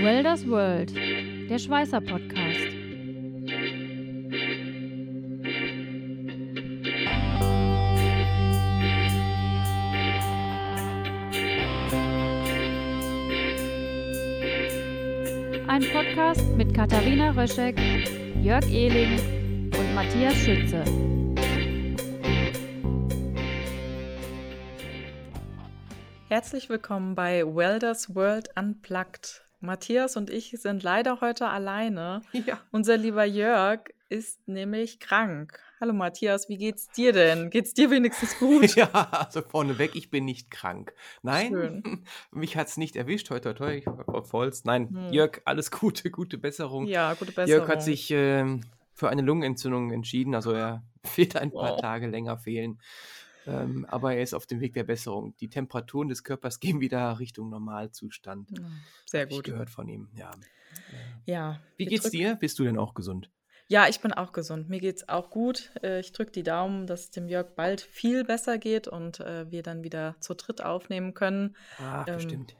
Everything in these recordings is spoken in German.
Welders World, der Schweißer Podcast. Ein Podcast mit Katharina Röschek, Jörg Ehling und Matthias Schütze. Herzlich willkommen bei Welders World Unplugged. Matthias und ich sind leider heute alleine. Ja. Unser lieber Jörg ist nämlich krank. Hallo Matthias, wie geht's dir denn? Geht's dir wenigstens gut? Ja, also vorneweg, ich bin nicht krank. Nein, Schön. mich hat's nicht erwischt. Heute, heute, ich war. Nein, Hm. Jörg, alles Gute, gute Besserung. Ja, gute Besserung. Jörg hat sich ähm, für eine Lungenentzündung entschieden. Also er wird ein paar Wow. Tage länger fehlen. Ähm, aber er ist auf dem Weg der Besserung. Die Temperaturen des Körpers gehen wieder Richtung Normalzustand. Sehr Hab Ich gut. gehört von ihm, ja. Ja. Wie geht's drücken- dir? Bist du denn auch gesund? Ja, ich bin auch gesund. Mir geht's auch gut. Äh, Ich drücke die Daumen, dass es dem Jörg bald viel besser geht und äh, wir dann wieder zu dritt aufnehmen können. Ach, Ähm, bestimmt.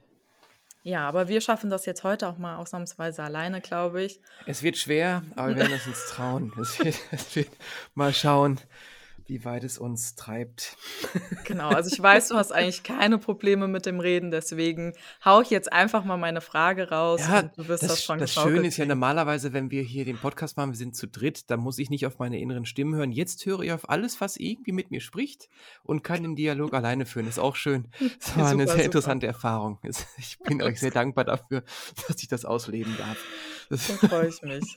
Ja, aber wir schaffen das jetzt heute auch mal ausnahmsweise alleine, glaube ich. Es wird schwer, aber wir werden es uns trauen. Es wird, es wird mal schauen, wie weit es uns treibt. Genau, also ich weiß, du hast eigentlich keine Probleme mit dem Reden, deswegen hau ich jetzt einfach mal meine Frage raus Ja, und du wirst das, das, schon das Schöne ist ja normalerweise, wenn wir hier den Podcast machen, wir sind zu dritt, dann muss ich nicht auf meine inneren Stimmen hören. Jetzt höre ich auf alles, was irgendwie mit mir spricht und kann den Dialog alleine führen. ist auch schön. Das war eine Super, sehr super. interessante Erfahrung. Ich bin euch sehr dankbar dafür, dass ich das ausleben darf. Das, Da freue ich mich.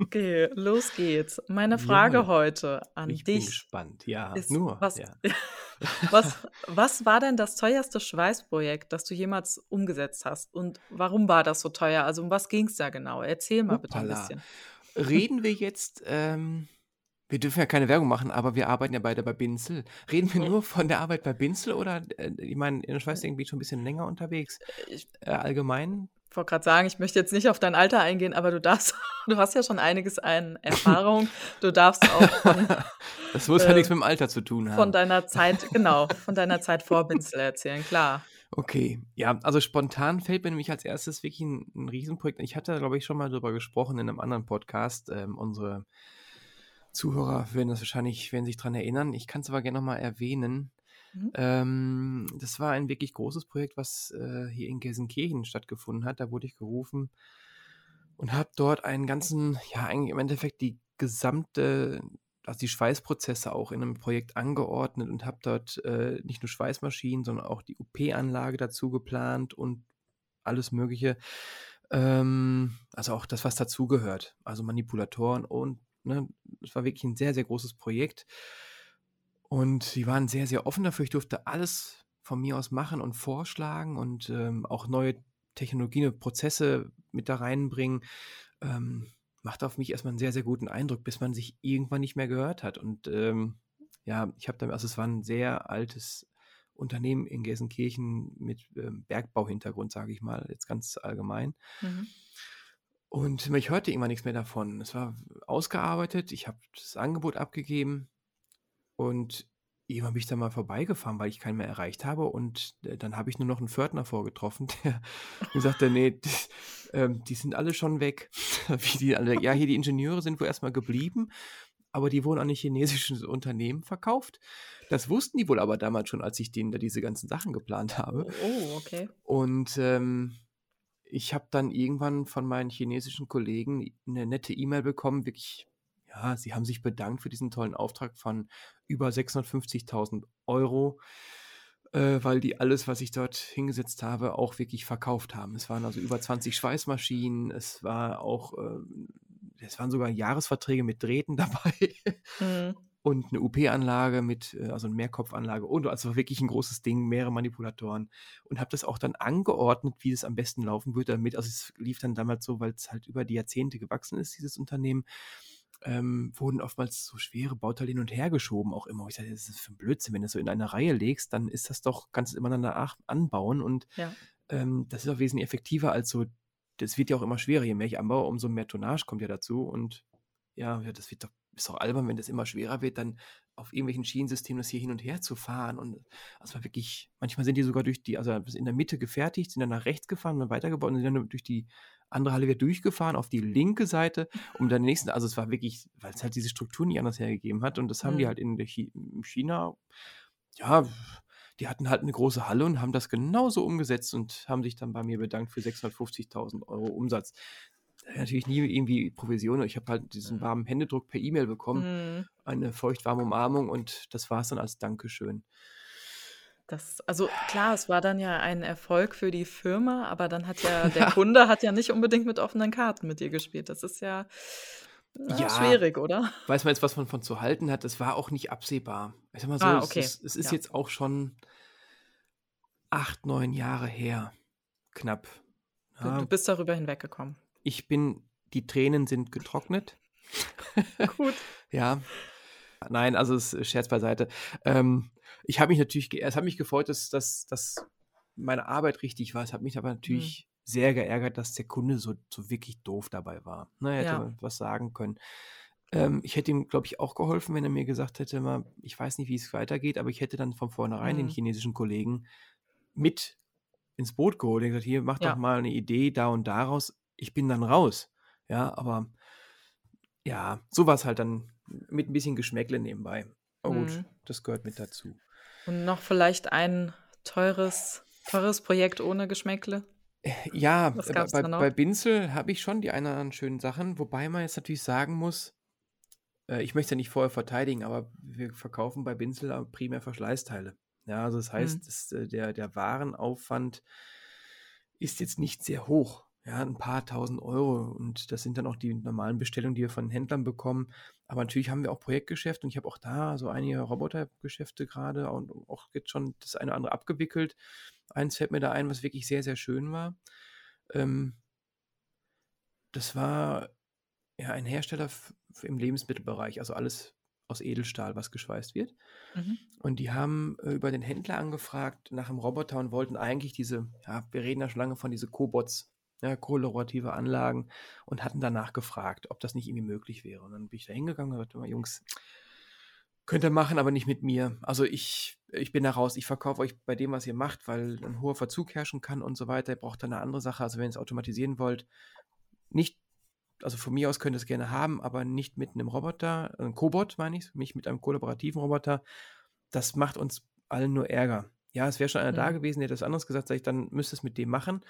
Okay, los geht's. Meine Frage Ja, heute an ich bin dich gespannt. Ja, ist, nur. was, ja. was, was war denn das teuerste Schweißprojekt, das du jemals umgesetzt hast? Und warum war das so teuer? Also um was ging es da genau? Erzähl mal bitte ein Hoppala. bisschen. Reden wir jetzt, ähm, wir dürfen ja keine Werbung machen, aber wir arbeiten ja beide bei Binzel. Reden wir nur von der Arbeit bei Binzel oder, äh, ich meine, in der Schweiz irgendwie schon ein bisschen länger unterwegs? Ich Äh, allgemein? Wollte gerade sagen, ich möchte jetzt nicht auf dein Alter eingehen, aber du darfst, du hast ja schon einiges an Erfahrung. Du darfst auch von, Das muss ja äh, nichts mit dem Alter zu tun haben. von deiner Zeit, genau, von deiner Zeit vor Binzel erzählen, klar. Okay, ja, also spontan fällt mir nämlich als erstes wirklich ein, ein Riesenprojekt. Ich hatte, glaube ich, schon mal darüber gesprochen in einem anderen Podcast. Ähm, unsere Zuhörer werden das wahrscheinlich, werden sich daran erinnern. Ich kann es aber gerne nochmal erwähnen. Mhm. Ähm, das war ein wirklich großes Projekt, was äh, hier in Gelsenkirchen stattgefunden hat. Da wurde ich gerufen und habe dort einen ganzen, ja, eigentlich im Endeffekt die gesamte, also die Schweißprozesse auch in einem Projekt angeordnet und habe dort äh, nicht nur Schweißmaschinen, sondern auch die UP-Anlage dazu geplant und alles Mögliche. Ähm, also auch das, was dazugehört. Also Manipulatoren und, ne, es war wirklich ein sehr, sehr großes Projekt. Und sie waren sehr, sehr offen dafür. Ich durfte alles von mir aus machen und vorschlagen und ähm, auch neue Technologien und Prozesse mit da reinbringen. Ähm, macht auf mich erstmal einen sehr, sehr guten Eindruck, bis man sich irgendwann nicht mehr gehört hat. Und ähm, ja, ich habe dann, also es war ein sehr altes Unternehmen in Gelsenkirchen mit ähm, Bergbauhintergrund, sage ich mal, jetzt ganz allgemein. Mhm. Und ich hörte irgendwann nichts mehr davon. Es war ausgearbeitet, ich habe das Angebot abgegeben und irgendwann bin ich da mal vorbeigefahren, weil ich keinen mehr erreicht habe. Und äh, dann habe ich nur noch einen Pförtner vorgetroffen, der mir sagte, nee, das, ähm, die sind alle schon weg. Wie die alle, ja, hier die Ingenieure sind wohl erstmal geblieben, aber die wurden an ein chinesisches Unternehmen verkauft. Das wussten die wohl aber damals schon, als ich denen da diese ganzen Sachen geplant habe. Oh, okay. Und ähm, ich habe dann irgendwann von meinen chinesischen Kollegen eine nette E-Mail bekommen, wirklich, ja, sie haben sich bedankt für diesen tollen Auftrag von über 650.000 Euro, äh, weil die alles, was ich dort hingesetzt habe, auch wirklich verkauft haben. Es waren also über 20 Schweißmaschinen, es war auch, ähm, es waren sogar Jahresverträge mit Drähten dabei Mhm. und eine UP-Anlage mit, äh, also eine Mehrkopfanlage und also wirklich ein großes Ding, mehrere Manipulatoren und habe das auch dann angeordnet, wie es am besten laufen würde damit. Also es lief dann damals so, weil es halt über die Jahrzehnte gewachsen ist, dieses Unternehmen, ähm, wurden oftmals so schwere Bauteile hin und her geschoben, auch immer. Ich sage, das ist für ein Blödsinn, wenn du das so in eine Reihe legst, dann ist das doch, kannst du immer danach anbauen und Ja. ähm, das ist auch wesentlich effektiver als so, das wird ja auch immer schwerer, je mehr ich anbaue, umso mehr Tonnage kommt ja dazu und ja, das wird doch ist auch albern, wenn das immer schwerer wird, dann auf irgendwelchen Schienensystemen das hier hin und her zu fahren. Und also wirklich, manchmal sind die sogar durch die, also in der Mitte gefertigt, sind dann nach rechts gefahren, dann weitergebaut und sind dann durch die andere Halle wieder durchgefahren auf die linke Seite, um dann den nächsten, also es war wirklich, weil es halt diese Struktur nicht anders hergegeben hat und das haben mhm. die halt in China, ja, die hatten halt eine große Halle und haben das genauso umgesetzt und haben sich dann bei mir bedankt für 650.000 Euro Umsatz. Natürlich nie irgendwie Provision. Ich habe halt diesen mhm. warmen Händedruck per E-Mail bekommen, mhm. eine feuchtwarme Umarmung und das war es dann als Dankeschön. Das, also klar, es war dann ja ein Erfolg für die Firma, aber dann hat ja der Kunde hat ja nicht unbedingt mit offenen Karten mit dir gespielt. Das ist ja, na, ja, schwierig, oder? Weiß man jetzt, was man von zu halten hat? Das war auch nicht absehbar. Ich sag mal so, ah, okay. es ist, es ist ja. jetzt auch schon acht, neun Jahre her. Knapp. Ja. Du bist darüber hinweggekommen. Ich bin, die Tränen sind getrocknet. Gut. ja. Nein, also es Scherz beiseite. Ähm, ich habe mich natürlich, es hat mich gefreut, dass, dass, dass meine Arbeit richtig war. Es hat mich aber natürlich mhm. sehr geärgert, dass der Kunde so, so wirklich doof dabei war. Ne, er hätte ja. was sagen können. Ähm, ich hätte ihm, glaube ich, auch geholfen, wenn er mir gesagt hätte, mal, ich weiß nicht, wie es weitergeht, aber ich hätte dann von vornherein mhm. den chinesischen Kollegen mit ins Boot geholt und gesagt, hier, mach ja. doch mal eine Idee da und daraus. Ich bin dann raus. Ja, aber ja, so war es halt dann mit ein bisschen Geschmäckle nebenbei. Aber mhm. gut, das gehört mit dazu. Und noch vielleicht ein teures, teures Projekt ohne Geschmäckle? Ja, bei, bei Binzel habe ich schon die ein oder anderen schönen Sachen, wobei man jetzt natürlich sagen muss, äh, ich möchte es ja nicht vorher verteidigen, aber wir verkaufen bei Binzel primär Verschleißteile. Ja, also das heißt, mhm. das, äh, der, der Warenaufwand ist jetzt nicht sehr hoch. Ja, ein paar tausend Euro. Und das sind dann auch die normalen Bestellungen, die wir von Händlern bekommen. Aber natürlich haben wir auch Projektgeschäft und ich habe auch da so einige Robotergeschäfte gerade und auch jetzt schon das eine oder andere abgewickelt. Eins fällt mir da ein, was wirklich sehr, sehr schön war. Ähm, das war ja ein Hersteller im Lebensmittelbereich, also alles aus Edelstahl, was geschweißt wird. Mhm. Und die haben äh, über den Händler angefragt nach einem Roboter und wollten eigentlich diese, ja, wir reden ja schon lange von diese Cobots ja, kollaborative Anlagen und hatten danach gefragt, ob das nicht irgendwie möglich wäre. Und dann bin ich da hingegangen und gesagt, Jungs, könnt ihr machen, aber nicht mit mir. Also ich, ich bin da raus, ich verkaufe euch bei dem, was ihr macht, weil ein hoher Verzug herrschen kann und so weiter. Ihr braucht dann eine andere Sache. Also wenn ihr es automatisieren wollt, nicht, also von mir aus könnt ihr es gerne haben, aber nicht mit einem Roboter, einem Cobot meine ich, mich mit einem kollaborativen Roboter. Das macht uns allen nur Ärger. Ja, es wäre schon einer mhm. da gewesen, der das anderes gesagt, sag ich, dann müsst ihr es mit dem machen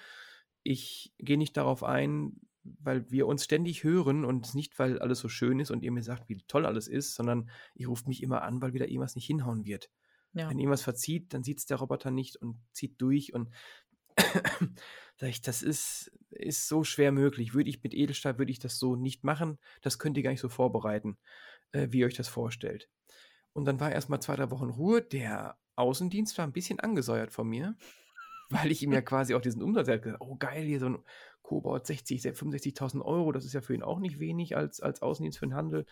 ich gehe nicht darauf ein, weil wir uns ständig hören und nicht, weil alles so schön ist und ihr mir sagt, wie toll alles ist, sondern ich rufe mich immer an, weil wieder irgendwas nicht hinhauen wird. Ja. Wenn irgendwas verzieht, dann sieht es der Roboter nicht und zieht durch und sag ich, das ist, ist so schwer möglich. Würde ich mit Edelstahl, würde ich das so nicht machen. Das könnt ihr gar nicht so vorbereiten, äh, wie ihr euch das vorstellt. Und dann war erstmal zwei, drei Wochen Ruhe. Der Außendienst war ein bisschen angesäuert von mir weil ich ihm ja quasi auch diesen Umsatz, er hat gesagt, oh geil, hier so ein Cobalt 60, 65.000 Euro, das ist ja für ihn auch nicht wenig als, als Außendienst für den Handel.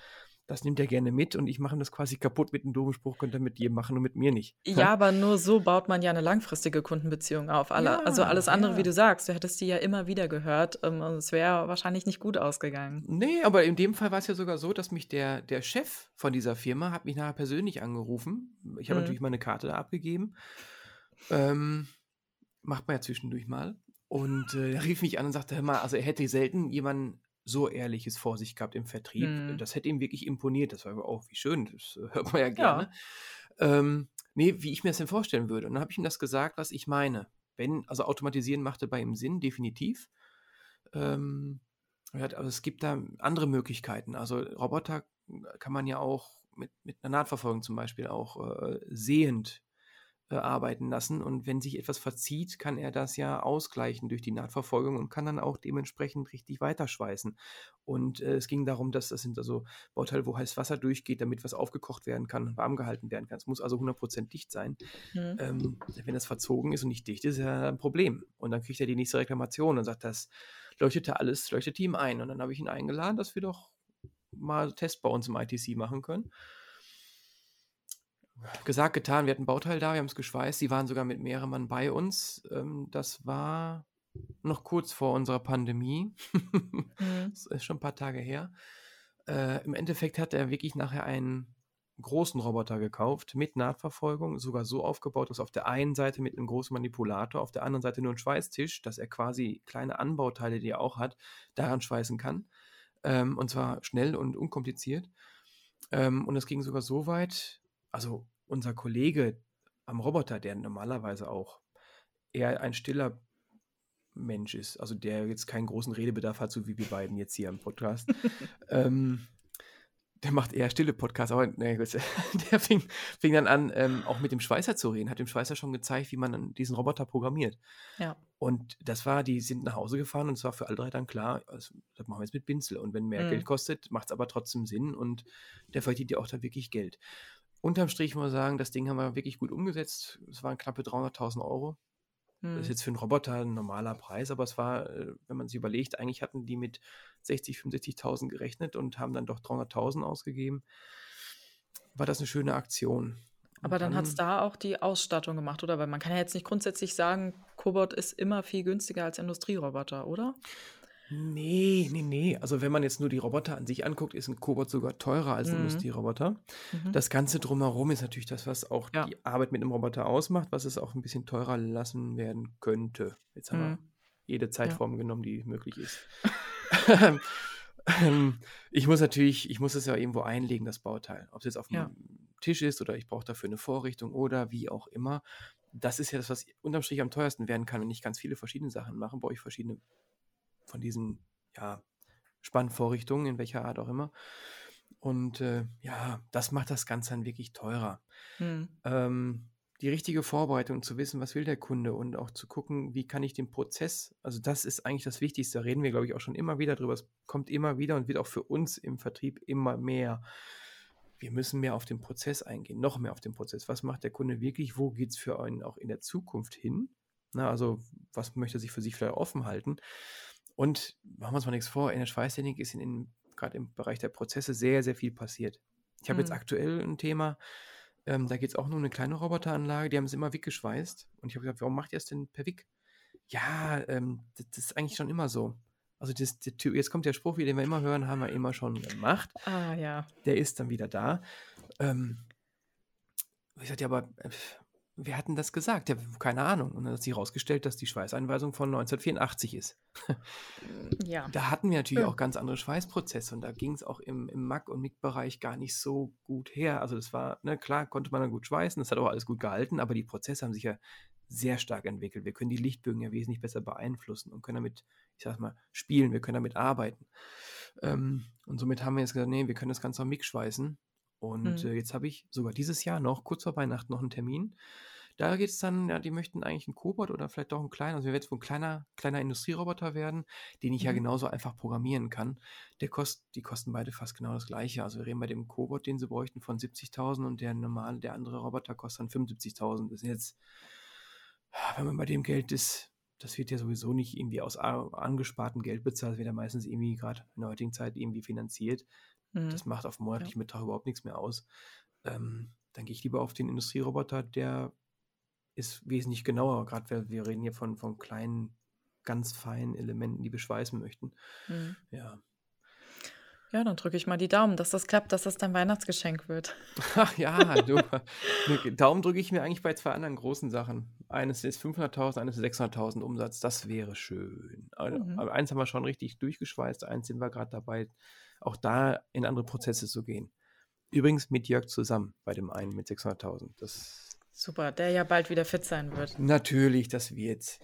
Das nimmt er gerne mit und ich mache das quasi kaputt mit einem doofen Spruch, könnt ihr mit jedem machen und mit mir nicht. Ja, aber nur so baut man ja eine langfristige Kundenbeziehung auf. Alle, ja, also alles andere, ja. wie du sagst, du hättest die ja immer wieder gehört ähm, und es wäre wahrscheinlich nicht gut ausgegangen. Nee, aber in dem Fall war es ja sogar so, dass mich der, der Chef von dieser Firma hat mich nachher persönlich angerufen. Ich habe mhm. natürlich meine Karte da abgegeben. Ähm, macht man ja zwischendurch mal. Und äh, er rief mich an und sagte, hör mal, also er hätte selten jemanden so Ehrliches vor sich gehabt im Vertrieb. Mhm. Das hätte ihm wirklich imponiert. Das war aber auch, wie schön, das äh, hört man ja gerne. Ja. Ähm, nee, wie ich mir das denn vorstellen würde. Und dann habe ich ihm das gesagt, was ich meine. Wenn, also automatisieren machte bei ihm Sinn, definitiv. Ähm, also es gibt da andere Möglichkeiten. Also Roboter kann man ja auch mit, mit einer Nahtverfolgung zum Beispiel auch äh, sehend äh, arbeiten lassen. Und wenn sich etwas verzieht, kann er das ja ausgleichen durch die Nahtverfolgung und kann dann auch dementsprechend richtig weiterschweißen. Und äh, es ging darum, dass das sind also Bauteile, wo heißes Wasser durchgeht, damit was aufgekocht werden kann, warm gehalten werden kann. Es muss also 100% dicht sein. Mhm. Ähm, wenn das verzogen ist und nicht dicht ist, ist ja ein Problem. Und dann kriegt er die nächste Reklamation und sagt, das leuchtete alles, leuchtete ihm ein. Und dann habe ich ihn eingeladen, dass wir doch mal Test bei uns im ITC machen können gesagt, getan. Wir hatten ein Bauteil da, wir haben es geschweißt. Sie waren sogar mit mehreren Mann bei uns. Ähm, das war noch kurz vor unserer Pandemie. mhm. Das ist schon ein paar Tage her. Äh, Im Endeffekt hat er wirklich nachher einen großen Roboter gekauft mit Nahtverfolgung, sogar so aufgebaut, dass auf der einen Seite mit einem großen Manipulator, auf der anderen Seite nur ein Schweißtisch, dass er quasi kleine Anbauteile, die er auch hat, daran schweißen kann. Ähm, und zwar schnell und unkompliziert. Ähm, und es ging sogar so weit, also unser Kollege am Roboter, der normalerweise auch eher ein stiller Mensch ist, also der jetzt keinen großen Redebedarf hat, so wie wir beiden jetzt hier am Podcast, ähm, der macht eher stille Podcasts, aber nee, gut, der fing, fing dann an, ähm, auch mit dem Schweißer zu reden, hat dem Schweißer schon gezeigt, wie man diesen Roboter programmiert. Ja. Und das war, die sind nach Hause gefahren und es war für alle drei dann klar, also, das machen wir jetzt mit Binzel. Und wenn mehr Mhm. Geld kostet, macht es aber trotzdem Sinn und der verdient ja auch da wirklich Geld. Unterm Strich muss man sagen, das Ding haben wir wirklich gut umgesetzt. Es waren knappe 300.000 Euro. Das ist Hm. jetzt für einen Roboter ein normaler Preis, aber es war, äh, wenn man sich überlegt, eigentlich hatten die mit 60, 65.000 gerechnet und haben dann doch 300.000 ausgegeben. War das eine schöne Aktion. Aber dann hat es dann, da auch die Ausstattung gemacht, oder? Weil man kann ja jetzt nicht grundsätzlich sagen, Cobot ist immer viel günstiger als Industrieroboter, oder? Nee, nee, nee. Also wenn man jetzt nur die Roboter an sich anguckt, ist ein Cobot sogar teurer als ein Mhm. Industrieroboter. Mhm. Das Ganze drumherum ist natürlich das, was auch Ja. die Arbeit mit einem Roboter ausmacht, was es auch ein bisschen teurer lassen werden könnte. Jetzt haben wir Mhm. jede Ja. Zeitform genommen, die möglich ist. Ähm, ich muss natürlich, ich muss es ja irgendwo einlegen, das Bauteil. Ob es jetzt auf dem Ja. Tisch ist oder ich brauche dafür eine Vorrichtung oder wie auch immer. Das ist ja das, was unterm Strich am teuersten werden kann, wenn ich ganz viele verschiedene Sachen mache, brauche ich verschiedene von diesen, ja, Spannvorrichtungen, in welcher Art auch immer. Und äh, ja, das macht das Ganze dann wirklich teurer. Hm. Ähm, die richtige Vorbereitung, zu wissen, was will der Kunde und auch zu gucken, wie kann ich den Prozess, also das ist eigentlich das Wichtigste, da reden wir, glaube ich, auch schon immer wieder drüber. Es kommt immer wieder und wird auch für uns im Vertrieb immer mehr. Wir müssen mehr auf den Prozess eingehen, noch mehr auf den Prozess. Was macht der Kunde wirklich? Wo geht es für einen auch in der Zukunft hin? Na, also, was möchte er sich für sich vielleicht offen halten? Und machen wir uns mal nichts vor, in der Schweißtechnik ist gerade im Bereich der Prozesse sehr, sehr viel passiert. Ich habe jetzt Hm. aktuell ein Thema, ähm, da geht es auch nur um eine kleine Roboteranlage, die haben es immer weggeschweißt. Und ich habe gesagt, warum macht ihr es denn per Wick? Ja, ähm, das, das ist eigentlich schon immer so. Also das, Ty- jetzt kommt der Spruch, wie den wir immer hören, haben wir immer schon gemacht. Ah, ja. Der ist dann wieder da. Ähm, ich sagte, ja, aber äh, wer hat denn das gesagt? Ja, keine Ahnung. Und dann hat sich herausgestellt, dass die Schweißeinweisung von 1984 ist. Ja. Da hatten wir natürlich Ja. auch ganz andere Schweißprozesse und da ging es auch im, im Mac- und MIG-Bereich gar nicht so gut her. Also das war, ne, klar, konnte man dann gut schweißen, das hat auch alles gut gehalten, aber die Prozesse haben sich ja sehr stark entwickelt. Wir können die Lichtbögen ja wesentlich besser beeinflussen und können damit, ich sag mal, spielen, wir können damit arbeiten. Ähm, und somit haben wir jetzt gesagt, nee, wir können das Ganze am MIG schweißen. Und Mhm. äh, jetzt habe ich sogar dieses Jahr noch, kurz vor Weihnachten, noch einen Termin. Da geht es dann, ja, die möchten eigentlich einen Cobot oder vielleicht doch einen kleinen, also wir werden jetzt wohl ein kleiner, kleiner Industrieroboter werden, den ich ja Mhm. genauso einfach programmieren kann. Der kost, die kosten beide fast genau das gleiche. Also wir reden bei dem Cobot, den sie bräuchten, von 70.000 und der normale, der andere Roboter kostet dann 75.000. Das ist jetzt, wenn man bei dem Geld ist, das wird ja sowieso nicht irgendwie aus angespartem Geld bezahlt, das wird ja meistens irgendwie gerade in der heutigen Zeit irgendwie finanziert. Hm. Das macht auf monatlichen Betrag überhaupt nichts mehr aus. Ähm, dann gehe ich lieber auf den Industrieroboter, der ist wesentlich genauer, gerade weil wir reden hier von, von kleinen, ganz feinen Elementen, die wir schweißen möchten. Hm. Ja. Ja, dann drücke ich mal die Daumen, dass das klappt, dass das dein Weihnachtsgeschenk wird. Ach ja, du. ne, Daumen drücke ich mir eigentlich bei zwei anderen großen Sachen. Eines ist 500.000, eines ist 600.000 Umsatz. Das wäre schön. Aber Mhm. aber eins haben wir schon richtig durchgeschweißt, eins sind wir gerade dabei, auch da in andere Prozesse zu gehen. Übrigens mit Jörg zusammen bei dem einen mit 600.000. Das Super, der ja bald wieder fit sein wird. natürlich, das wird's.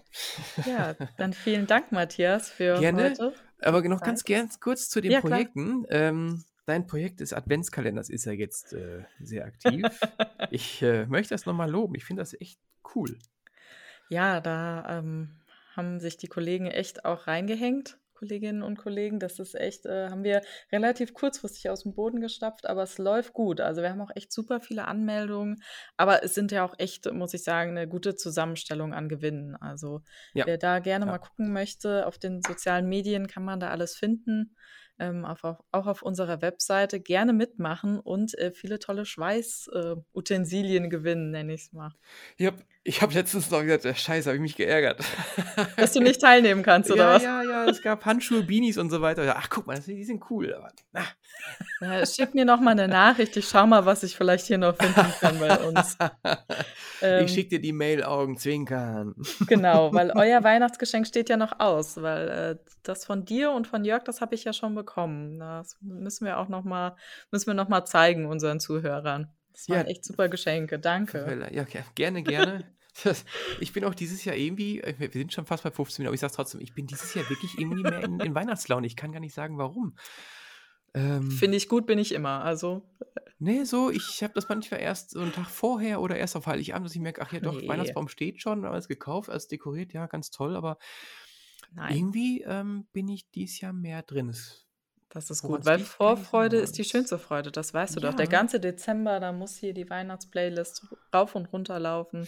Ja, dann vielen Dank, Matthias, für Gerne. heute. Aber noch ganz ganz kurz zu den Ja. Projekten. Ähm, dein Projekt des Adventskalenders ist ja jetzt äh, sehr aktiv. ich äh, möchte das nochmal loben. Ich finde das echt cool. Ja, da ähm, haben sich die Kollegen echt auch reingehängt, Kolleginnen und Kollegen. Das ist echt, äh, haben wir relativ kurzfristig aus dem Boden gestapft, aber es läuft gut. Also wir haben auch echt super viele Anmeldungen, aber es sind ja auch echt, muss ich sagen, eine gute Zusammenstellung an Gewinnen. Also Ja. wer da gerne Ja. mal gucken möchte, auf den sozialen Medien kann man da alles finden. Ähm, auf, auch auf unserer Webseite gerne mitmachen und äh, viele tolle Schweißutensilien äh, gewinnen, nenne ich es mal. Ja, Ich habe letztens noch gesagt, scheiße, habe ich mich geärgert. Dass du nicht teilnehmen kannst, oder ja, was? Ja, ja, es gab Handschuhe, Beanies und so weiter. Ach, guck mal, die sind cool. Aber, ja, schick mir noch mal eine Nachricht. Ich schau mal, was ich vielleicht hier noch finden kann bei uns. Ähm, ich schicke dir die Mail Augenzwinkern. Genau, weil euer Weihnachtsgeschenk steht ja noch aus, weil äh, das von dir und von Jörg, das habe ich ja schon bekommen. Das müssen wir auch noch mal, müssen wir noch mal zeigen unseren Zuhörern. Das waren ja, echt super Geschenke. Danke. Ja, gerne, gerne. Ich bin auch dieses Jahr irgendwie, äh, wir sind schon fast bei 15 Minuten, aber ich sage trotzdem, ich bin dieses Jahr wirklich irgendwie mehr in, in Weihnachtslaune. Ich kann gar nicht sagen, warum. Ähm, Finde ich gut, bin ich immer. Also. Nee, so, ich habe das manchmal erst so einen Tag vorher oder erst auf Heiligabend, dass ich merke, ach ja doch, nee. Weihnachtsbaum steht schon, alles gekauft, alles dekoriert, ja, ganz toll, aber Nein. irgendwie ähm, bin ich dieses Jahr mehr drin. Das ist gut, weil Vorfreude ist die schönste Freude, das weißt du ja. doch. Der ganze Dezember, da muss hier die Weihnachtsplaylist rauf und runter laufen.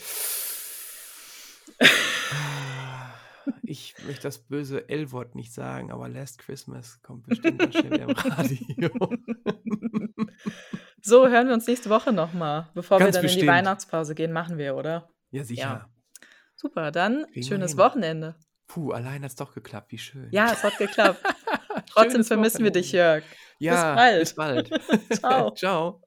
Ich möchte das böse L-Wort nicht sagen, aber Last Christmas kommt bestimmt ganz schnell im Radio. So, hören wir uns nächste Woche nochmal. Bevor ganz wir dann bestimmt. in die Weihnachtspause gehen, machen wir, oder? Ja, sicher. Ja. Super, dann Kriegen schönes Wochenende. Puh, allein hat es doch geklappt, wie schön. Ja, es hat geklappt. Trotzdem vermissen wir dich, Jörg. Ja, bis bald. Bis bald. Ciao. Ciao.